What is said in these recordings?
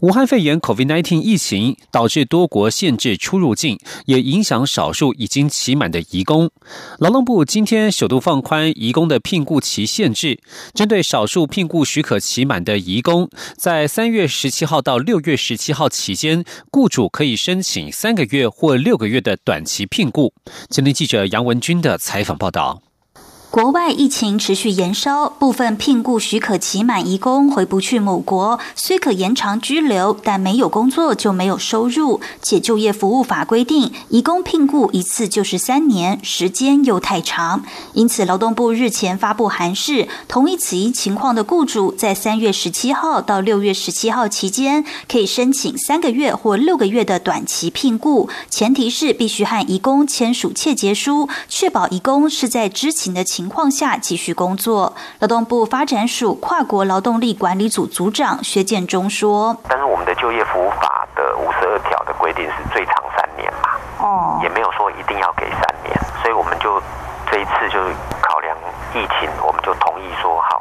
武汉肺炎 （COVID-19） 疫情导致多国限制出入境，也影响少数已经期满的移工。劳动部今天首度放宽移工的聘雇期限制，针对少数聘雇许可期满的移工，在三月十七号到六月十七号期间，雇主可以申请三个月或六个月的短期聘雇。今天记者杨文军的采访报道。国外疫情持续延烧，部分聘雇许可期满移工回不去母国，虽可延长居留，但没有工作就没有收入。且就业服务法规定，移工聘雇一次就是三年，时间又太长。因此，劳动部日前发布函示，同意此一情况的雇主，在三月十七号到六月十七号期间，可以申请三个月或六个月的短期聘雇，前提是必须和移工签署切结书，确保移工是在知情的情。情况下继续工作。劳动部发展署跨国劳动力管理组组长薛建中说：“但是我们的就业服务法的五十二条的规定是最长三年嘛，哦，也没有说一定要给三年，所以我们就这一次就考量疫情，我们就同意说好，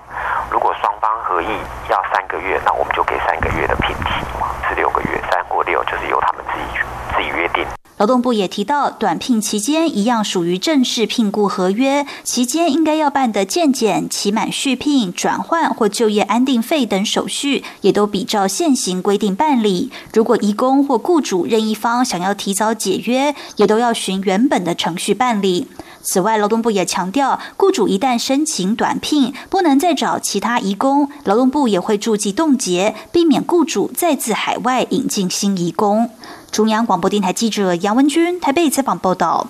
如果双方合意要三个月，那我们就给三个月的聘期嘛，是六个月，三或六就是由他们自己自己约定。”劳动部也提到，短聘期间一样属于正式聘雇合约，期间应该要办的健检、期满续聘、转换或就业安定费等手续，也都比照现行规定办理。如果移工或雇主任一方想要提早解约，也都要循原本的程序办理。此外，劳动部也强调，雇主一旦申请短聘，不能再找其他移工，劳动部也会注记冻结，避免雇主再自海外引进新移工。中央广播电台记者杨文君台北采访报道。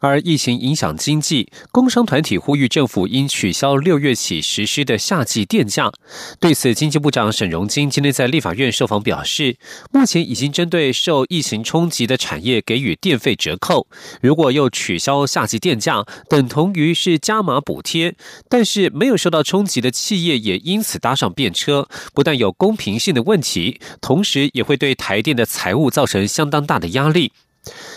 而疫情影响经济，工商团体呼吁政府应取消六月起实施的夏季电价。对此，经济部长沈荣金今天在立法院受访表示，目前已经针对受疫情冲击的产业给予电费折扣。如果又取消夏季电价，等同于是加码补贴。但是没有受到冲击的企业也因此搭上便车，不但有公平性的问题，同时也会对台电的财务造成相当大的压力。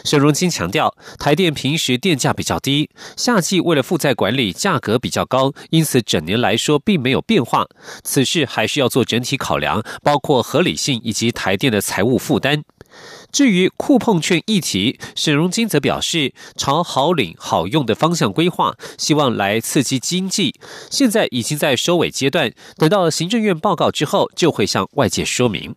沈荣金强调，台电平时电价比较低，夏季为了负债管理，价格比较高，因此整年来说并没有变化。此事还是要做整体考量，包括合理性以及台电的财务负担。至于酷碰券议题，沈荣金则表示，朝好领好用的方向规划，希望来刺激经济。现在已经在收尾阶段，等到行政院报告之后，就会向外界说明。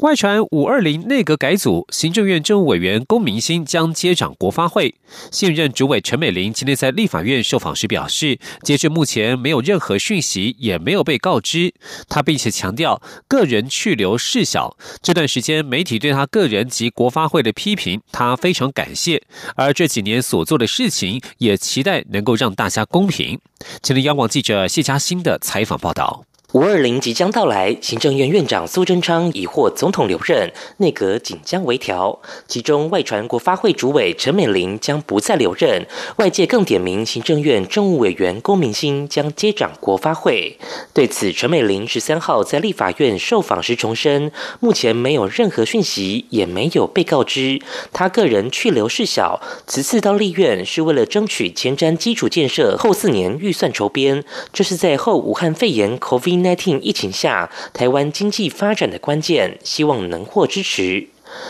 外传五二零内阁改组，行政院政务委员龚明鑫将接掌国发会。现任主委陈美玲今天在立法院受访时表示，截至目前没有任何讯息，也没有被告知。他并且强调，个人去留事小。这段时间媒体对他个人及国发会的批评，他非常感谢。而这几年所做的事情，也期待能够让大家公平。请听央广记者谢嘉欣的采访报道。五二零即将到来，行政院院长苏贞昌已获总统留任，内阁紧将微调。其中外传国发会主委陈美玲将不再留任，外界更点名行政院政务委员龚明鑫将接掌国发会。对此，陈美玲十三号在立法院受访时重申，目前没有任何讯息，也没有被告知。他个人去留事小，此次到立院是为了争取前瞻基础建设后四年预算筹编，这是在后武汉肺炎 COVID。疫情下，台湾经济发展的关键，希望能获支持。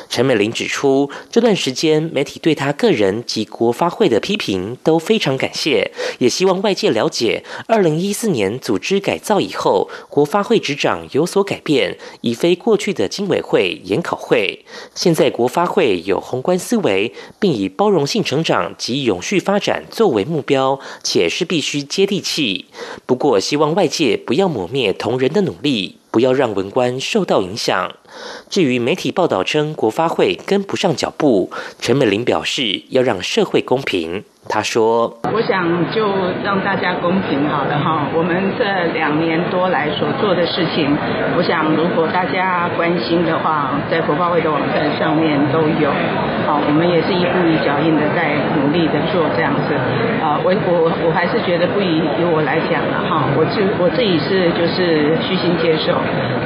陈美玲指出，这段时间媒体对她个人及国发会的批评都非常感谢，也希望外界了解，二零一四年组织改造以后，国发会执掌有所改变，已非过去的经委会、研考会。现在国发会有宏观思维，并以包容性成长及永续发展作为目标，且是必须接地气。不过，希望外界不要抹灭同仁的努力。不要让文官受到影响。至于媒体报道称国发会跟不上脚步，陈美玲表示要让社会公平。他说：“我想就让大家公平好了哈，我们这两年多来所做的事情，我想如果大家关心的话，在国发会的网站上面都有。好，我们也是一步一脚印的在努力的做这样子。啊，我我我还是觉得不以以我来讲了哈，我自我自己是就是虚心接受，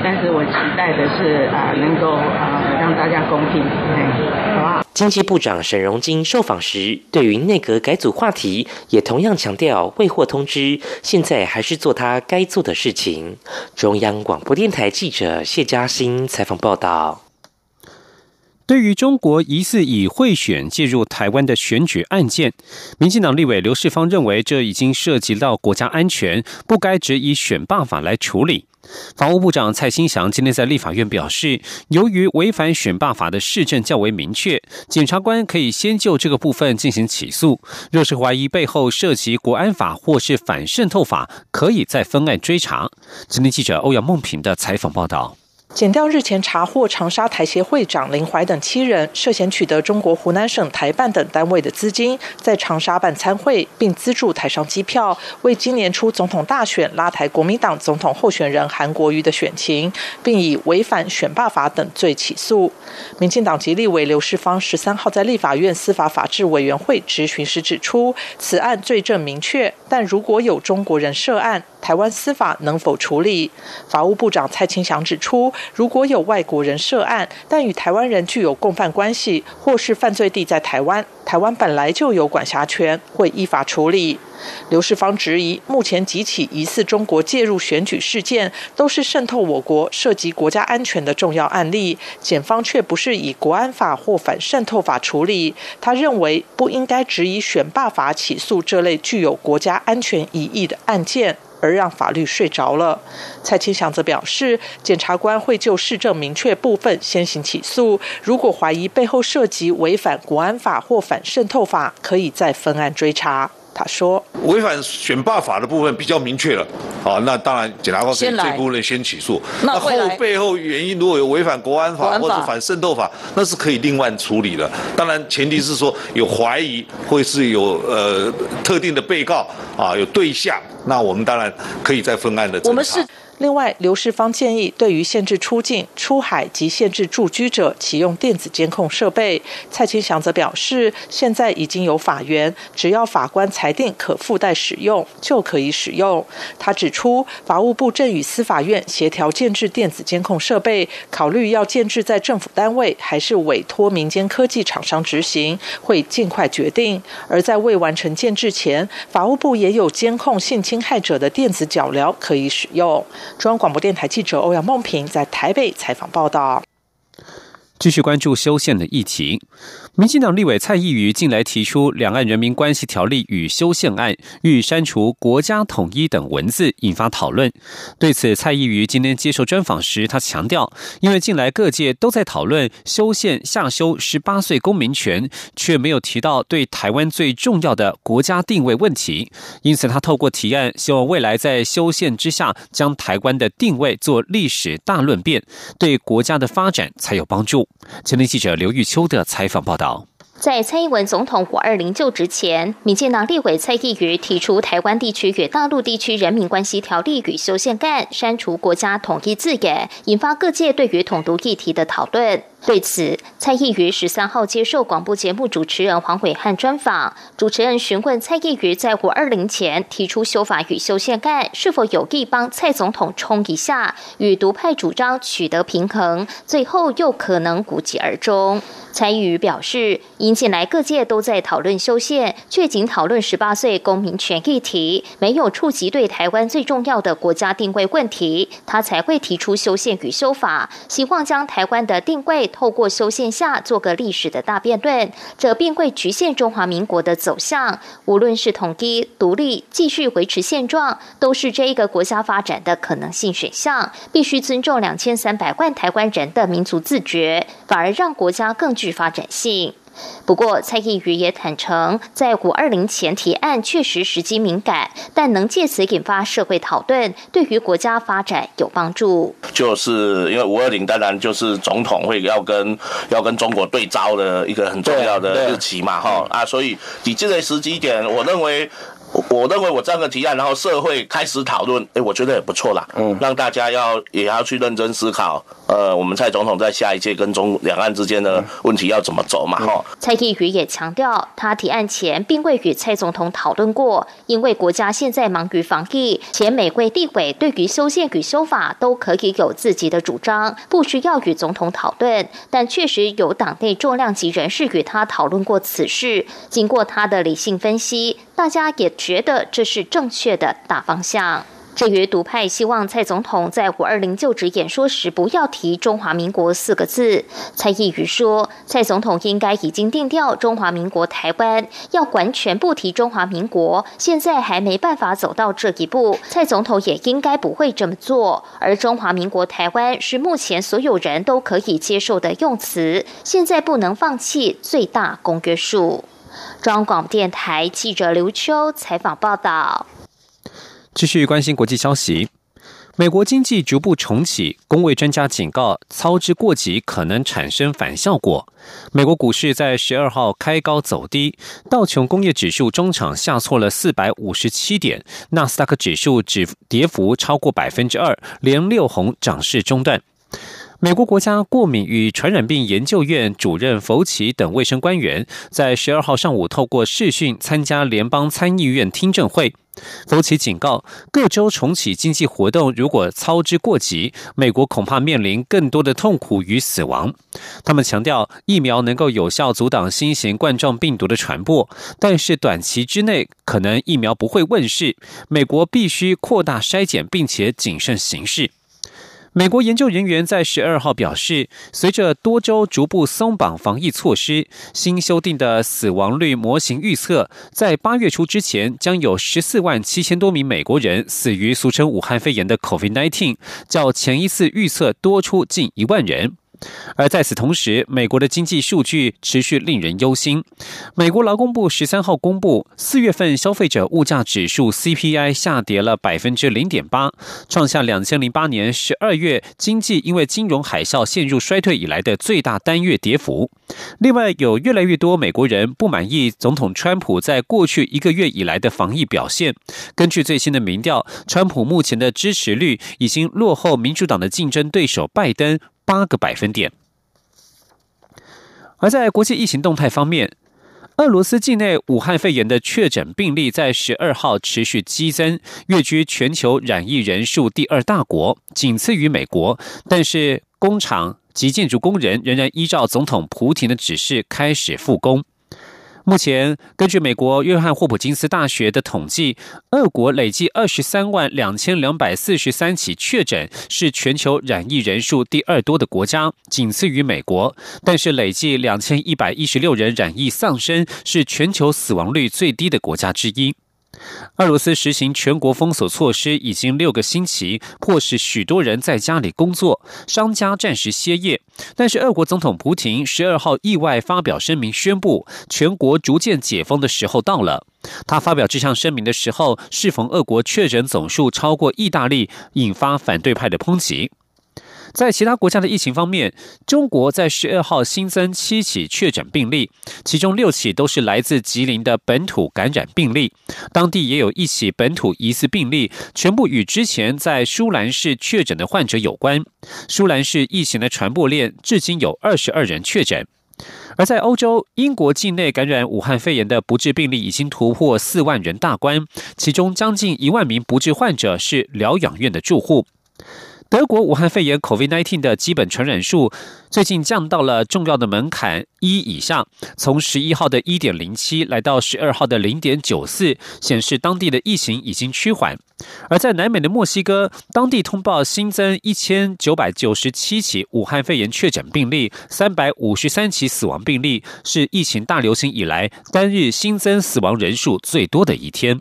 但是我期待的是啊，能够啊让大家公平，哎，好不好？”经济部长沈荣金受访时，对于内阁改组话题，也同样强调未获通知，现在还是做他该做的事情。中央广播电台记者谢嘉欣采访报道。对于中国疑似以贿选介入台湾的选举案件，民进党立委刘世芳认为，这已经涉及到国家安全，不该只以选罢法来处理。法务部长蔡新祥今天在立法院表示，由于违反选罢法的市政较为明确，检察官可以先就这个部分进行起诉。若是怀疑背后涉及国安法或是反渗透法，可以再分案追查。今天记者欧阳梦平的采访报道。检调日前查获长沙台协会长林怀等七人涉嫌取得中国湖南省台办等单位的资金，在长沙办参会，并资助台商机票，为今年初总统大选拉台国民党总统候选人韩国瑜的选情，并以违反选罢法等罪起诉。民进党籍立委刘世芳十三号在立法院司法法制委员会质询时指出，此案罪证明确，但如果有中国人涉案，台湾司法能否处理？法务部长蔡清祥指出。如果有外国人涉案，但与台湾人具有共犯关系，或是犯罪地在台湾，台湾本来就有管辖权，会依法处理。刘世芳质疑，目前几起疑似中国介入选举事件，都是渗透我国、涉及国家安全的重要案例，检方却不是以国安法或反渗透法处理。他认为，不应该只以选罢法起诉这类具有国家安全疑义的案件。而让法律睡着了。蔡清祥则表示，检察官会就市政明确部分先行起诉，如果怀疑背后涉及违反国安法或反渗透法，可以再分案追查。他说：“违反选罢法的部分比较明确了，好，那当然检察官可以这部分先起诉。那后背后原因如果有违反国安法或者反渗透法，那是可以另外处理的。当然前提是说有怀疑，会是有呃特定的被告啊，有对象，那我们当然可以再分案的。我们是。”另外，刘世芳建议，对于限制出境、出海及限制住居者，启用电子监控设备。蔡清祥则表示，现在已经有法源，只要法官裁定可附带使用，就可以使用。他指出，法务部正与司法院协调建制电子监控设备，考虑要建制在政府单位，还是委托民间科技厂商执行，会尽快决定。而在未完成建制前，法务部也有监控性侵害者的电子脚镣可以使用。中央广播电台记者欧阳梦萍在台北采访报道。继续关注修宪的议题。民进党立委蔡意瑜近来提出《两岸人民关系条例》与修宪案，欲删除“国家统一”等文字，引发讨论。对此，蔡意瑜今天接受专访时，他强调，因为近来各界都在讨论修宪下修十八岁公民权，却没有提到对台湾最重要的国家定位问题，因此他透过提案，希望未来在修宪之下，将台湾的定位做历史大论辩，对国家的发展才有帮助。前年记者刘玉秋的采访报道。在蔡英文总统五二零就职前，民进党立委蔡意瑜提出《台湾地区与大陆地区人民关系条例》与修宪案，删除“国家统一”字眼，引发各界对于统独议题的讨论。对此，蔡意瑜十三号接受广播节目主持人黄伟汉专访，主持人询问蔡意瑜在五二零前提出修法与修宪案，是否有意帮蔡总统冲一下，与独派主张取得平衡，最后又可能无疾而终。蔡意瑜表示，因近来各界都在讨论修宪，却仅讨论十八岁公民权议题，没有触及对台湾最重要的国家定位问题，他才会提出修宪与修法，希望将台湾的定位。透过修宪下做个历史的大辩论，这并会局限中华民国的走向。无论是统一、独立、继续维持现状，都是这一个国家发展的可能性选项。必须尊重两千三百万台湾人的民族自觉，反而让国家更具发展性。不过，蔡意瑜也坦诚，在五二零前提案确实时机敏感，但能借此引发社会讨论，对于国家发展有帮助。就是因为五二零当然就是总统会要跟要跟中国对招的一个很重要的日期嘛，哈啊，所以以这个时机点，我认为。我认为我这样的提案，然后社会开始讨论，哎，我觉得也不错啦。嗯，让大家要也要去认真思考，呃，我们蔡总统在下一届跟中两岸之间的问题要怎么走嘛？哈。蔡意瑜也强调，他提案前并未与蔡总统讨论过，因为国家现在忙于防疫，且每位地委对于修宪与修法都可以有自己的主张，不需要与总统讨论。但确实有党内重量级人士与他讨论过此事，经过他的理性分析。大家也觉得这是正确的大方向。至于独派希望蔡总统在五二零就职演说时不要提中华民国四个字，蔡意瑜说，蔡总统应该已经定调中华民国台湾，要完全不提中华民国，现在还没办法走到这一步，蔡总统也应该不会这么做。而中华民国台湾是目前所有人都可以接受的用词，现在不能放弃最大公约数。中央广电台记者刘秋采访报道。继续关心国际消息，美国经济逐步重启，工位专家警告，操之过急可能产生反效果。美国股市在十二号开高走低，道琼工业指数中场下挫了四百五十七点，纳斯达克指数只跌幅超过百分之二，连六红涨势中断。美国国家过敏与传染病研究院主任弗奇等卫生官员在十二号上午透过视讯参加联邦参议院听证会。弗奇警告，各州重启经济活动如果操之过急，美国恐怕面临更多的痛苦与死亡。他们强调，疫苗能够有效阻挡新型冠状病毒的传播，但是短期之内可能疫苗不会问世。美国必须扩大筛检，并且谨慎行事。美国研究人员在十二号表示，随着多州逐步松绑防疫措施，新修订的死亡率模型预测，在八月初之前将有十四万七千多名美国人死于俗称武汉肺炎的 COVID-19，较前一次预测多出近一万人。而在此同时，美国的经济数据持续令人忧心。美国劳工部十三号公布，四月份消费者物价指数 CPI 下跌了百分之零点八，创下两千零八年十二月经济因为金融海啸陷入衰退以来的最大单月跌幅。另外，有越来越多美国人不满意总统川普在过去一个月以来的防疫表现。根据最新的民调，川普目前的支持率已经落后民主党的竞争对手拜登。八个百分点。而在国际疫情动态方面，俄罗斯境内武汉肺炎的确诊病例在十二号持续激增，跃居全球染疫人数第二大国，仅次于美国。但是，工厂及建筑工人仍然依照总统普廷的指示开始复工。目前，根据美国约翰霍普金斯大学的统计，俄国累计二十三万两千两百四十三起确诊，是全球染疫人数第二多的国家，仅次于美国。但是，累计两千一百一十六人染疫丧生，是全球死亡率最低的国家之一。俄罗斯实行全国封锁措施已经六个星期，迫使许多人在家里工作，商家暂时歇业。但是，俄国总统普京十二号意外发表声明，宣布全国逐渐解封的时候到了。他发表这项声明的时候，适逢俄国确诊总数超过意大利，引发反对派的抨击。在其他国家的疫情方面，中国在十二号新增七起确诊病例，其中六起都是来自吉林的本土感染病例，当地也有一起本土疑似病例，全部与之前在舒兰市确诊的患者有关。舒兰市疫情的传播链至今有二十二人确诊，而在欧洲，英国境内感染武汉肺炎的不治病例已经突破四万人大关，其中将近一万名不治患者是疗养院的住户。德国武汉肺炎 （COVID-19） 的基本传染数最近降到了重要的门槛一以上，从十一号的一点零七来到十二号的零点九四，显示当地的疫情已经趋缓。而在南美的墨西哥，当地通报新增一千九百九十七起武汉肺炎确诊病例，三百五十三起死亡病例，是疫情大流行以来单日新增死亡人数最多的一天。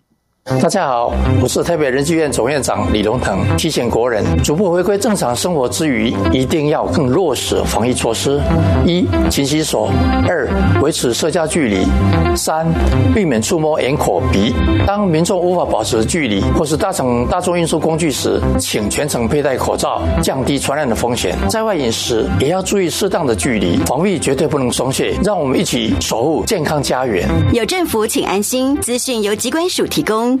大家好，我是台北人剧院总院长李龙腾。提醒国人，逐步回归正常生活之余，一定要更落实防疫措施：一、勤洗手；二、维持社交距离；三、避免触摸眼、口、鼻。当民众无法保持距离或是搭乘大众运输工具时，请全程佩戴口罩，降低传染的风险。在外饮食也要注意适当的距离，防疫绝对不能松懈。让我们一起守护健康家园。有政府，请安心。资讯由机关署提供。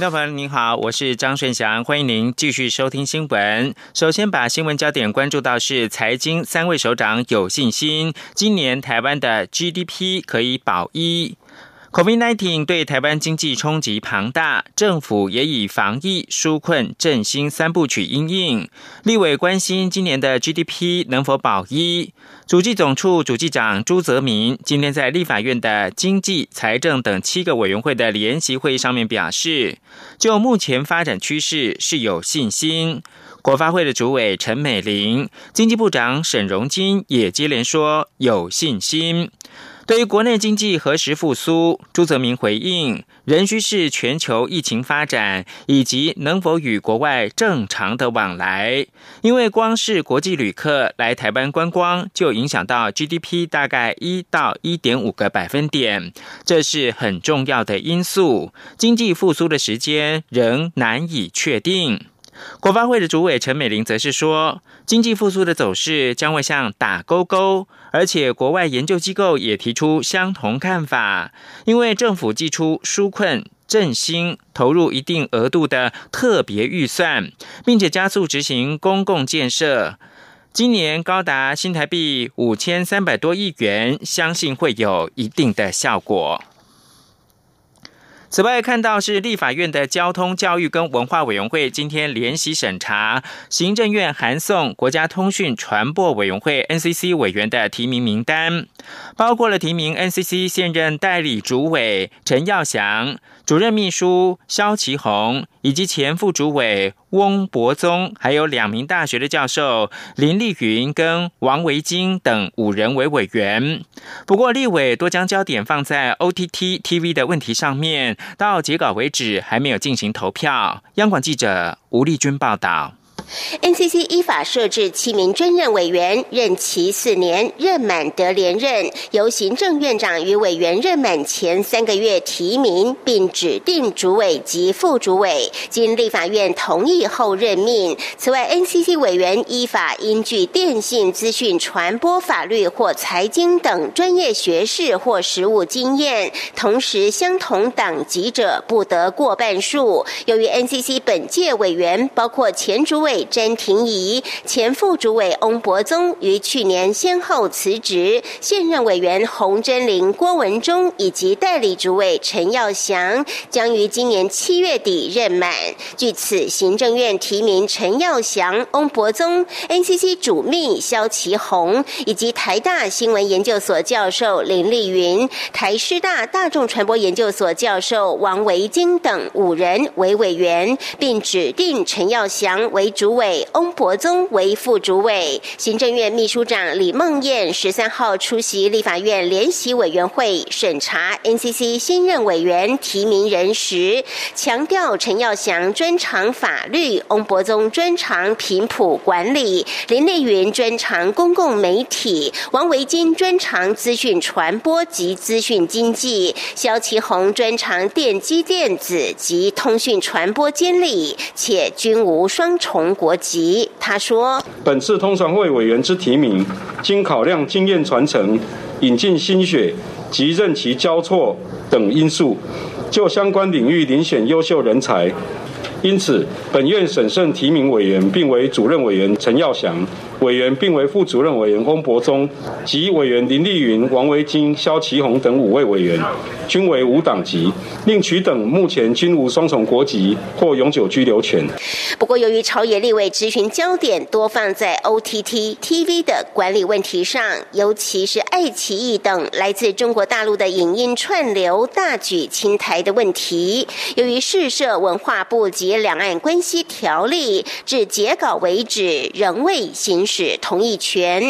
听众朋友您好，我是张顺祥，欢迎您继续收听新闻。首先把新闻焦点关注到是财经三位首长有信心，今年台湾的 GDP 可以保一。COVID-19 对台湾经济冲击庞大，政府也以防疫、纾困、振兴三部曲应应。立委关心今年的 GDP 能否保一。主计总处主计长朱泽民今天在立法院的经济、财政等七个委员会的联席会议上面表示，就目前发展趋势是有信心。国发会的主委陈美玲、经济部长沈荣金也接连说有信心。对于国内经济何时复苏，朱泽明回应，仍需是全球疫情发展以及能否与国外正常的往来。因为光是国际旅客来台湾观光，就影响到 GDP 大概一到一点五个百分点，这是很重要的因素。经济复苏的时间仍难以确定。国发会的主委陈美玲则是说，经济复苏的走势将会像打勾勾，而且国外研究机构也提出相同看法，因为政府寄出纾困振兴，投入一定额度的特别预算，并且加速执行公共建设，今年高达新台币五千三百多亿元，相信会有一定的效果。此外，看到是立法院的交通、教育跟文化委员会今天联席审查行政院函送国家通讯传播委员会 NCC 委员的提名名单，包括了提名 NCC 现任代理主委陈耀祥。主任秘书肖其宏以及前副主委翁博宗，还有两名大学的教授林丽云跟王维金等五人为委员。不过，立委多将焦点放在 OTT TV 的问题上面，到截稿为止还没有进行投票。央广记者吴丽君报道。NCC 依法设置七名专任委员，任期四年，任满得连任。由行政院长与委员任满前三个月提名，并指定主委及副主委，经立法院同意后任命。此外，NCC 委员依法应具电信、资讯传播、法律或财经等专业学士或实务经验，同时相同党籍者不得过半数。由于 NCC 本届委员包括前主委。詹廷仪、前副主委翁博宗于去年先后辞职，现任委员洪真玲、郭文忠以及代理主委陈耀祥将于今年七月底任满。据此，行政院提名陈耀祥、翁博宗、NCC 主秘肖其宏以及台大新闻研究所教授林丽云、台师大大众传播研究所教授王维金等五人为委员，并指定陈耀祥为主。委翁博宗为副主委，行政院秘书长李梦燕十三号出席立法院联席委员会审查 NCC 新任委员提名人时，强调陈耀祥专长法律，翁博宗专长频谱管理，林丽云专长公共媒体，王维金专长资讯传播及资讯经济，肖其宏专长电机电子及通讯传播监理，且均无双重。国籍，他说：本次通常会委员之提名，经考量经验传承、引进心血及任期交错等因素，就相关领域遴选优秀人才，因此，本院审慎提名委员，并为主任委员陈耀祥，委员并为副主任委员翁博忠及委员林丽云、王维金、肖其宏等五位委员，均为无党籍，另取等目前均无双重国籍或永久居留权。不过，由于朝野立委咨询焦点多放在 OTT TV 的管理问题上，尤其是爱奇艺等来自中国大陆的影音串流大举侵台的问题，由于市社文化部及两岸关系条例至截稿为止，仍未行使同意权。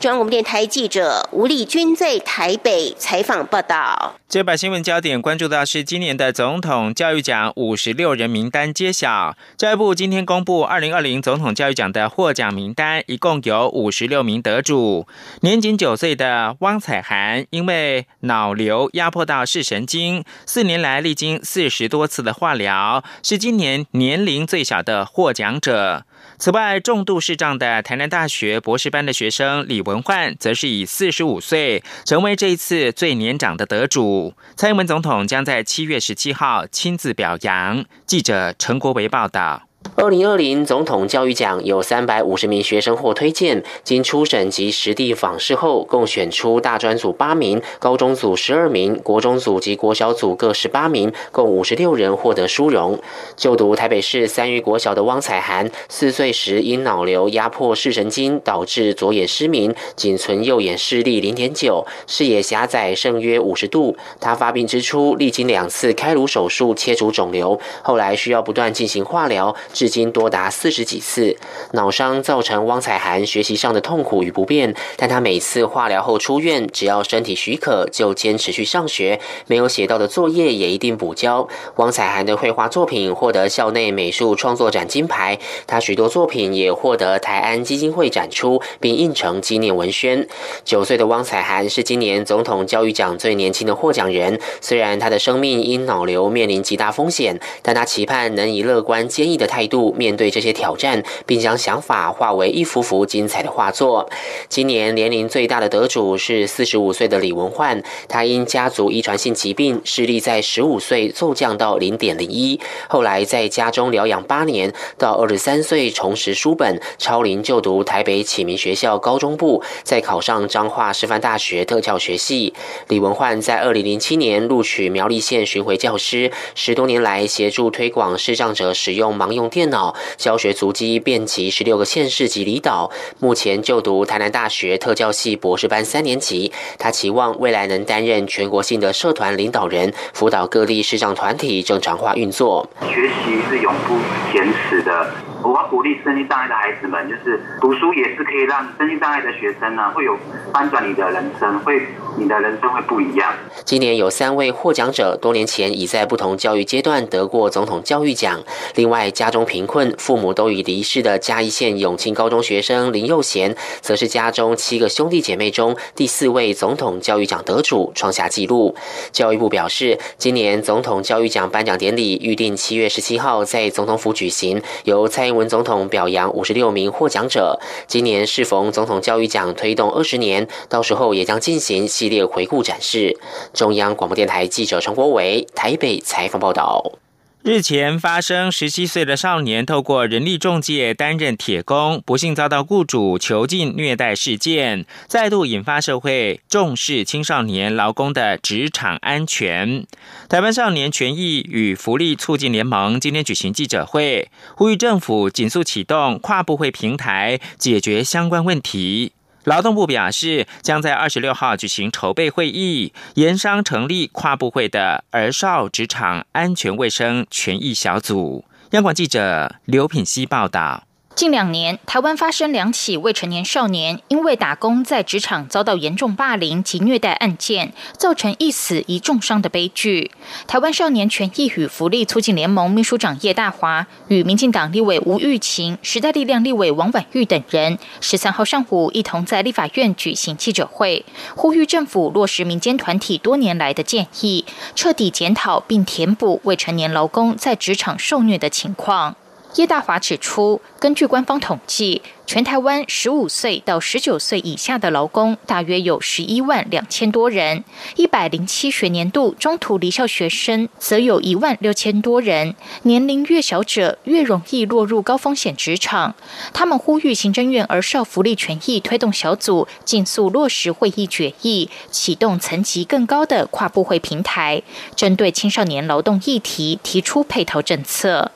中央广播电台记者吴丽君在台北采访报道。接把新闻焦点关注到是今年的总统教育奖五十六人名单揭晓。教育部今天公布二零二零总统教育奖的获奖名单，一共有五十六名得主。年仅九岁的汪彩涵，因为脑瘤压迫到视神经，四年来历经四十多次的化疗，是今年年龄最小的获奖者。此外，重度视障的台南大学博士班的学生李文焕，则是以四十五岁成为这一次最年长的得主。蔡英文总统将在七月十七号亲自表扬。记者陈国维报道。二零二零总统教育奖有三百五十名学生获推荐，经初审及实地访视后，共选出大专组八名、高中组十二名、国中组及国小组各十八名，共五十六人获得殊荣。就读台北市三育国小的汪彩涵，四岁时因脑瘤压迫视神经，导致左眼失明，仅存右眼视力零点九，视野狭窄剩约五十度。他发病之初，历经两次开颅手术切除肿瘤，后来需要不断进行化疗。至今多达四十几次，脑伤造成汪彩涵学习上的痛苦与不便。但他每次化疗后出院，只要身体许可，就坚持去上学。没有写到的作业也一定补交。汪彩涵的绘画作品获得校内美术创作展金牌，他许多作品也获得台安基金会展出，并印成纪念文宣。九岁的汪彩涵是今年总统教育奖最年轻的获奖人。虽然他的生命因脑瘤面临极大风险，但他期盼能以乐观坚毅的态。度面对这些挑战，并将想法化为一幅幅精彩的画作。今年年龄最大的得主是四十五岁的李文焕，他因家族遗传性疾病，视力在十五岁骤降到零点零一，后来在家中疗养八年，到二十三岁重拾书本，超龄就读台北启明学校高中部，再考上彰化师范大学特教学系。李文焕在二零零七年录取苗栗县巡回教师，十多年来协助推广视障者使用盲用。电脑教学足迹遍及十六个县市及离岛，目前就读台南大学特教系博士班三年级。他期望未来能担任全国性的社团领导人，辅导各地视障团体正常化运作。学习是永不减耻的。我要鼓励身心障碍的孩子们，就是读书也是可以让身心障碍的学生呢，会有翻转你的人生，会你的人生会不一样。今年有三位获奖者，多年前已在不同教育阶段得过总统教育奖。另外，家中贫困、父母都已离世的嘉义县永庆高中学生林佑贤，则是家中七个兄弟姐妹中第四位总统教育奖得主，创下纪录。教育部表示，今年总统教育奖颁奖典礼预定七月十七号在总统府举行，由蔡。蔡英文总统表扬五十六名获奖者。今年适逢总统教育奖推动二十年，到时候也将进行系列回顾展示。中央广播电台记者陈国伟台北采访报道。日前发生十七岁的少年透过人力中介担任铁工，不幸遭到雇主囚禁虐待事件，再度引发社会重视青少年劳工的职场安全。台湾少年权益与福利促进联盟今天举行记者会，呼吁政府紧速启动跨部会平台，解决相关问题。劳动部表示，将在二十六号举行筹备会议，研商成立跨部会的儿少职场安全卫生权益小组。央广记者刘品希报道。近两年，台湾发生两起未成年少年因为打工在职场遭到严重霸凌及虐待案件，造成一死一重伤的悲剧。台湾少年权益与福利促进联盟秘书长叶大华与民进党立委吴玉琴、时代力量立委王婉玉等人，十三号上午一同在立法院举行记者会，呼吁政府落实民间团体多年来的建议，彻底检讨并填补未成年劳工在职场受虐的情况。叶大华指出，根据官方统计，全台湾十五岁到十九岁以下的劳工大约有十一万两千多人，一百零七学年度中途离校学生则有一万六千多人。年龄越小者越容易落入高风险职场。他们呼吁行政院儿少福利权益推动小组尽速落实会议决议，启动层级更高的跨部会平台，针对青少年劳动议题提出配套政策。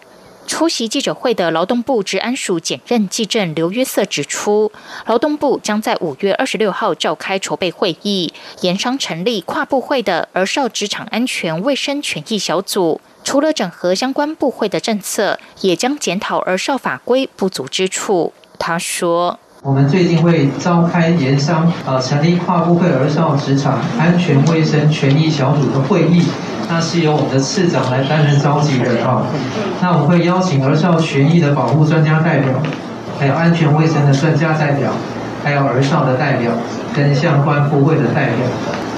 出席记者会的劳动部治安署检任记政刘约瑟指出，劳动部将在五月二十六号召开筹备会议，研商成立跨部会的儿少职场安全卫生权益小组。除了整合相关部会的政策，也将检讨儿少法规不足之处。他说。我们最近会召开研商，呃，成立跨部会儿少职场安全卫生权益小组的会议，那是由我们的次长来担任召集人啊。那我会邀请儿少权益的保护专家代表，还有安全卫生的专家代表，还有儿少的代表，跟相关部会的代表，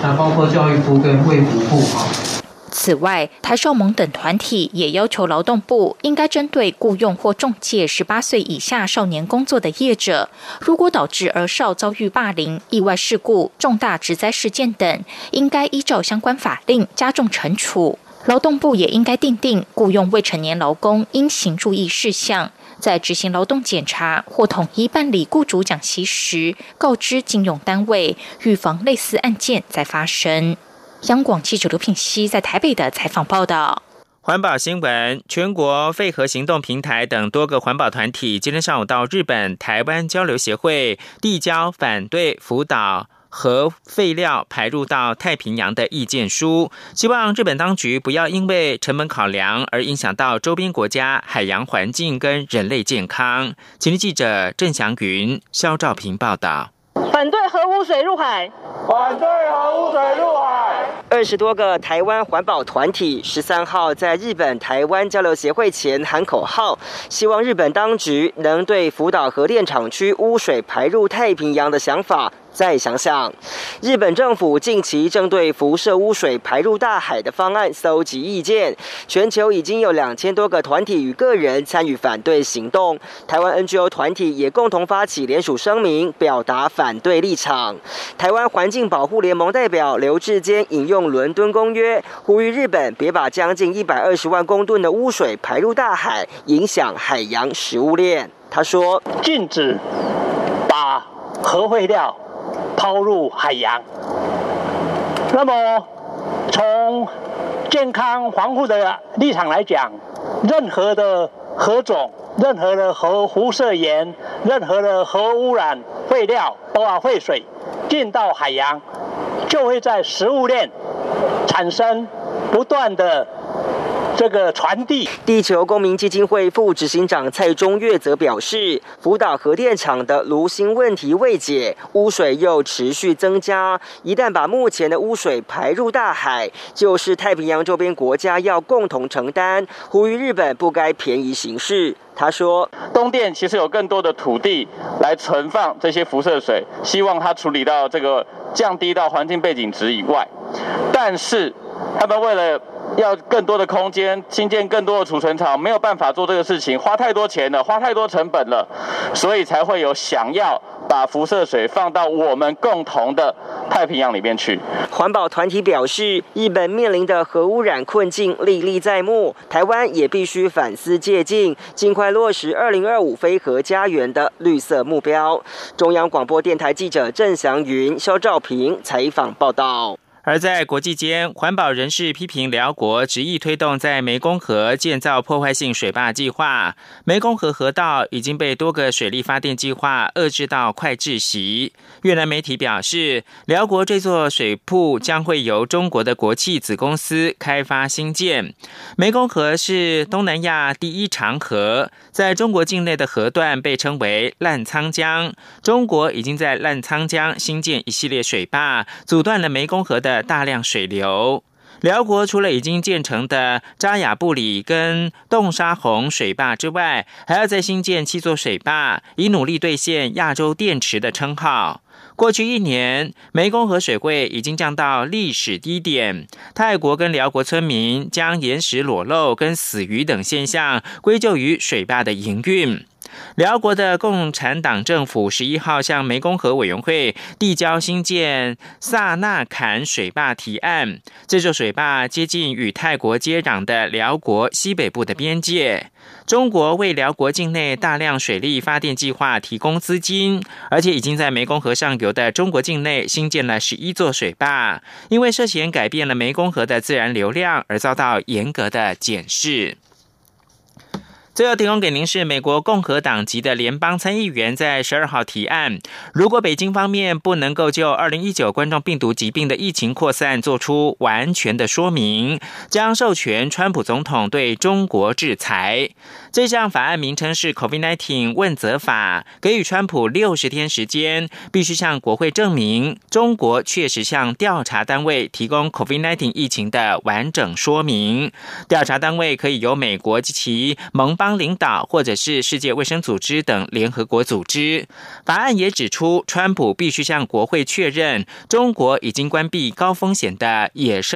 那包括教育部跟卫福部啊。此外，台少盟等团体也要求劳动部应该针对雇佣或中介十八岁以下少年工作的业者，如果导致儿少遭遇霸凌、意外事故、重大职灾事件等，应该依照相关法令加重惩处。劳动部也应该订定雇佣未成年劳工应行注意事项，在执行劳动检查或统一办理雇主讲习时，告知经用单位，预防类似案件再发生。央广记者刘品熙在台北的采访报道。环保新闻：全国废核行动平台等多个环保团体今天上午到日本台湾交流协会递交反对福岛核废料排入到太平洋的意见书，希望日本当局不要因为成本考量而影响到周边国家海洋环境跟人类健康。请听记者郑祥云、肖兆平报道。反对核污水入海！反对核污水入海！二十多个台湾环保团体十三号在日本台湾交流协会前喊口号，希望日本当局能对福岛核电厂区污水排入太平洋的想法。再想想，日本政府近期正对辐射污水排入大海的方案搜集意见，全球已经有两千多个团体与个人参与反对行动。台湾 NGO 团体也共同发起联署声明，表达反对立场。台湾环境保护联盟代表刘志坚引用伦敦公约，呼吁日本别把将近一百二十万公吨的污水排入大海，影响海洋食物链。他说：“禁止把核废料。”抛入海洋。那么，从健康防护的立场来讲，任何的核种、任何的核辐射源、任何的核污染废料，包括废水进到海洋，就会在食物链产生不断的。这个传递。地球公民基金会副执行长蔡中岳则表示，福岛核电厂的炉芯问题未解，污水又持续增加，一旦把目前的污水排入大海，就是太平洋周边国家要共同承担。呼吁日本不该便宜行事。他说，东电其实有更多的土地来存放这些辐射水，希望它处理到这个降低到环境背景值以外，但是他们为了。要更多的空间，新建更多的储存厂，没有办法做这个事情，花太多钱了，花太多成本了，所以才会有想要把辐射水放到我们共同的太平洋里面去。环保团体表示，日本面临的核污染困境历历在目，台湾也必须反思借鉴，尽快落实二零二五非核家园的绿色目标。中央广播电台记者郑祥云、肖兆平采访报道。而在国际间，环保人士批评辽国执意推动在湄公河建造破坏性水坝计划。湄公河河道已经被多个水力发电计划遏制到快窒息。越南媒体表示，辽国这座水库将会由中国的国企子公司开发新建。湄公河是东南亚第一长河，在中国境内的河段被称为澜沧江。中国已经在澜沧江新建一系列水坝，阻断了湄公河的。大量水流，辽国除了已经建成的扎雅布里跟洞沙洪水坝之外，还要再新建七座水坝，以努力兑现亚洲电池的称号。过去一年，湄公河水位已经降到历史低点。泰国跟辽国村民将岩石裸露跟死鱼等现象归咎于水坝的营运。辽国的共产党政府十一号向湄公河委员会递交新建萨那坎水坝提案。这座水坝接近与泰国接壤的辽国西北部的边界。中国为辽国境内大量水力发电计划提供资金，而且已经在湄公河上游的中国境内新建了十一座水坝。因为涉嫌改变了湄公河的自然流量，而遭到严格的检视。最后提供给您是美国共和党籍的联邦参议员在十二号提案，如果北京方面不能够就二零一九冠状病毒疾病的疫情扩散做出完全的说明，将授权川普总统对中国制裁。这项法案名称是 COVID-19 问责法，给予川普六十天时间，必须向国会证明中国确实向调查单位提供 COVID-19 疫情的完整说明。调查单位可以由美国及其盟邦邦领导，或者是世界卫生组织等联合国组织。法案也指出，川普必须向国会确认中国已经关闭高风险的野生